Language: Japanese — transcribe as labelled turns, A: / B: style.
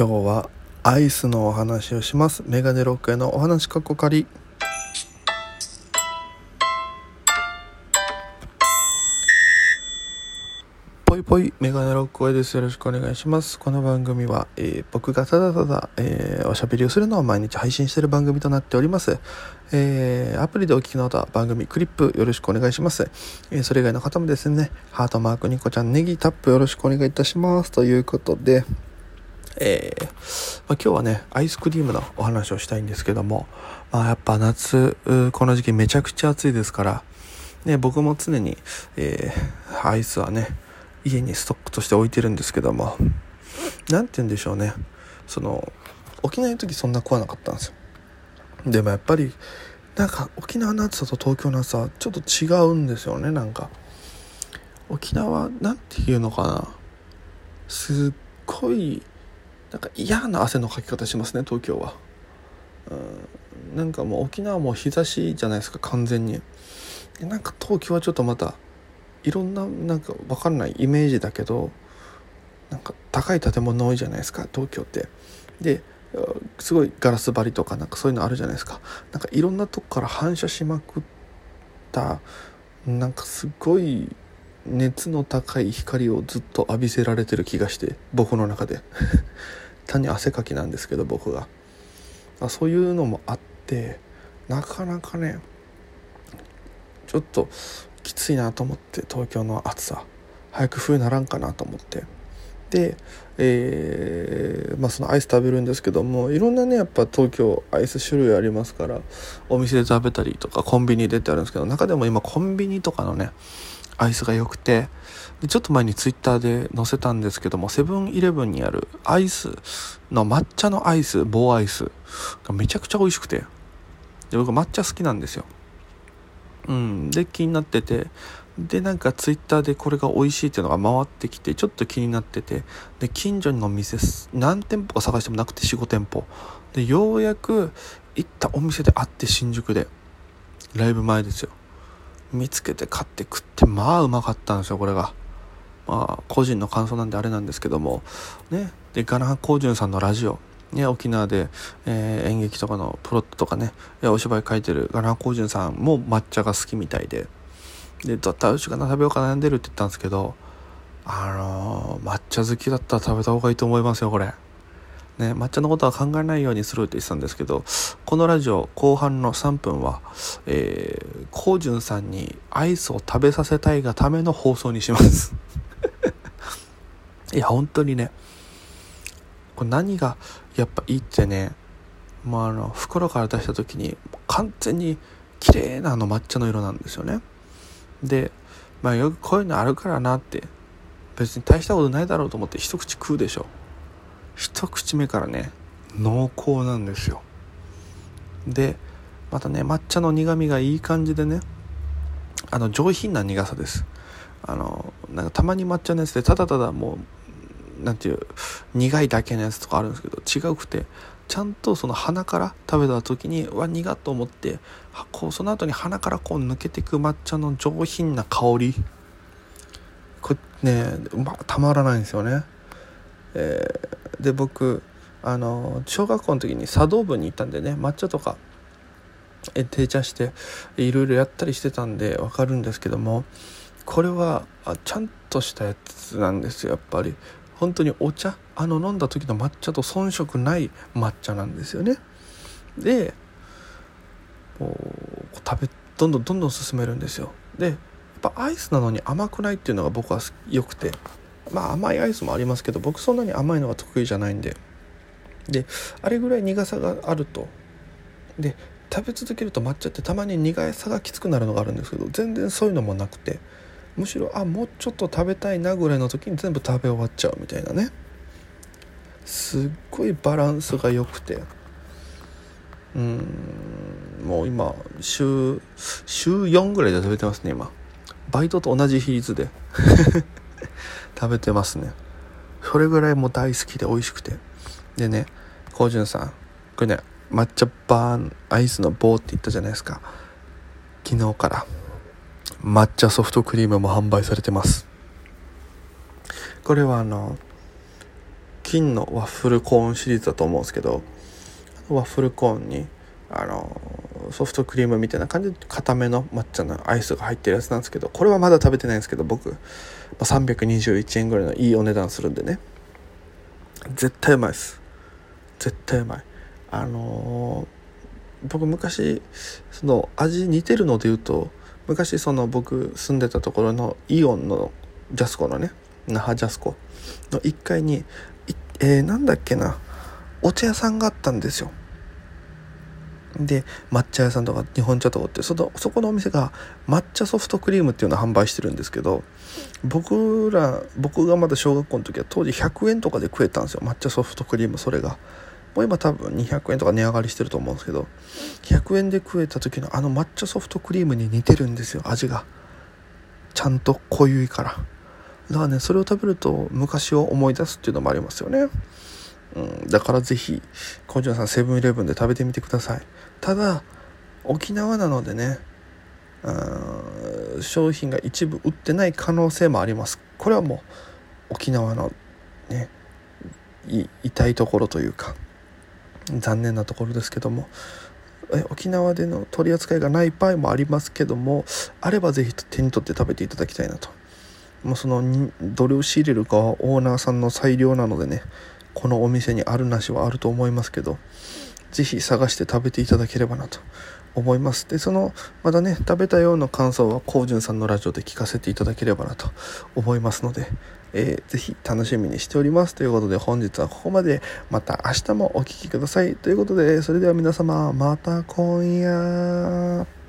A: 今日はアイスのお話をします。メガネロックへのお話かっこかり。ぽいぽいメガネロックへです。よろしくお願いします。この番組は、えー、僕がただただ、えー、おしゃべりをするのを毎日配信している番組となっております。えー、アプリでお聞きの方番組クリップよろしくお願いします、えー、それ以外の方もですねハートマークニコちゃんネギタップよろしくお願いいたします。ということでえー、まあ、今日はね、アイスクリームのお話をしたいんですけども、まあ、やっぱ夏、この時期めちゃくちゃ暑いですから、ね、僕も常に、えー、アイスはね、家にストックとして置いてるんですけども、何て言うんでしょうね、その、沖縄の時そんな食わなかったんですよ。でもやっぱり、なんか沖縄の暑さと東京の暑さはちょっと違うんですよね、なんか。沖縄、なんていうのかな。すっごいなんか嫌な汗のかき方しますね東京は。うん。なんかもう沖縄も日差しじゃないですか完全に。なんか東京はちょっとまたいろんななんか分かんないイメージだけどなんか高い建物多いじゃないですか東京って。ですごいガラス張りとかなんかそういうのあるじゃないですか。なんかいろんなとこから反射しまくったなんかすごい熱の高い光をずっと浴びせられてる気がして僕の中で。単に汗かきなんですけど僕が。そういうのもあってなかなかねちょっときついなと思って東京の暑さ。早く冬ならんかなと思って。で、えー、まあ、そのアイス食べるんですけどもいろんなねやっぱ東京アイス種類ありますからお店で食べたりとかコンビニでってあるんですけど中でも今コンビニとかのねアイスが良くてでちょっと前にツイッターで載せたんですけどもセブンイレブンにあるアイスの抹茶のアイス棒アイスがめちゃくちゃ美味しくてで僕抹茶好きなんですよ。うんで気になっててでなんかツイッターでこれが美味しいっていうのが回ってきてちょっと気になっててで近所の店何店舗か探してもなくて45店舗。でようやく行ったお店であって新宿でライブ前ですよ。見つけて買って食ってまあうまかったんですよこれが。まあ個人の感想なんであれなんですけども。ね。でガナコージュンさんのラジオ。ね、沖縄で、えー、演劇とかのプロットとかね。お芝居書いてるガナコージュンさんも抹茶が好きみたいで。でだったらうちがな食べようか悩んでるって言ったんですけどあのー、抹茶好きだったら食べた方がいいと思いますよこれ。ね、抹茶のことは考えないようにするって言ってたんですけどこのラジオ後半の3分は、えー、コウジュンさんにアイスを食べさせたいがための放送にします。いや本当にねこれ何がやっぱいいってねもうあの袋から出した時に完全に綺麗なあの抹茶の色なんですよね。でまあよくこういうのあるからなって別に大したことないだろうと思って一口食うでしょ。一口目からね濃厚なんですよ。でまたね抹茶の苦みがいい感じでねあの上品な苦さです。あのなんかたまに抹茶のやつでただただもう何ていう苦いだけのやつとかあるんですけど違うくてちゃんとその鼻から食べた時にうわ苦っと思ってこうその後に鼻からこう抜けていく抹茶の上品な香り。これね、またまらないんですよね。えー、で僕あの小学校の時に茶道部に行ったんでね抹茶とかえ定茶していろいろやったりしてたんで分かるんですけどもこれはちゃんとしたやつなんですよやっぱり。本当にお茶あの飲んだ時の抹茶と遜色ない抹茶なんですよね。で食べどんどんどんどん進めるんですよ。でやっぱアイスなのに甘くないっていうのが僕は良くて。まあ甘いアイスもありますけど僕そんなに甘いのが得意じゃないんで。であれぐらい苦さがあると。で食べ続けると抹茶ってたまに苦さがきつくなるのがあるんですけど全然そういうのもなくて。むしろあもうちょっと食べたいなぐらいの時に全部食べ終わっちゃうみたいなね。すっごいバランスが良くて。うんもう今週週4ぐらいで食べてますね今。バイトと同じ比率で。食べてますね。それぐらいもう大好きで美味しくて。でねコウジュンさんこれね抹茶バーンアイスの棒って言ったじゃないですか。昨日から。抹茶ソフトクリームも販売されてます。これはあの金のワッフルコーンシリーズだと思うんですけどワッフルコーンにあのソフトクリームみたいな感じで固めの抹茶のアイスが入ってるやつなんですけどこれはまだ食べてないんですけど僕、321円ぐらいのいいお値段するんでね。絶対うまいです。絶対うまい。あのー、僕昔その味似てるので言うと昔その僕住んでたところのイオンのジャスコのね那覇ジャスコの1階にえー、なんだっけなお茶屋さんがあったんですよ。で抹茶屋さんとか日本茶とかってそのそこのお店が抹茶ソフトクリームっていうのを販売してるんですけど僕ら僕がまだ小学校の時は当時100円とかで食えたんですよ。抹茶ソフトクリームそれが。もう今多分200円とか値上がりしてると思うんですけど100円で食えた時のあの抹茶ソフトクリームに似てるんですよ味が。ちゃんと濃ゆいから。だからねそれを食べると昔を思い出すっていうのもありますよね。うん、だからぜひコンジュンさんセブンイレブンで食べてみてください。ただ沖縄なのでね商品が一部売ってない可能性もあります。これはもう沖縄のね痛いところというか残念なところですけども。え沖縄での取り扱いがない場合もありますけどもあればぜひ手に取って食べていただきたいなと。もうそのどれを仕入れるかはオーナーさんの裁量なのでねこのお店にあるなしはあると思いますけど是非探して食べていただければなと思います。でそのまだね食べたような感想はコウジュンさんのラジオで聞かせていただければなと思いますので、えー、ぜひ楽しみにしております。ということで本日はここまで。また明日もお聴きください。ということでそれでは皆様また今夜。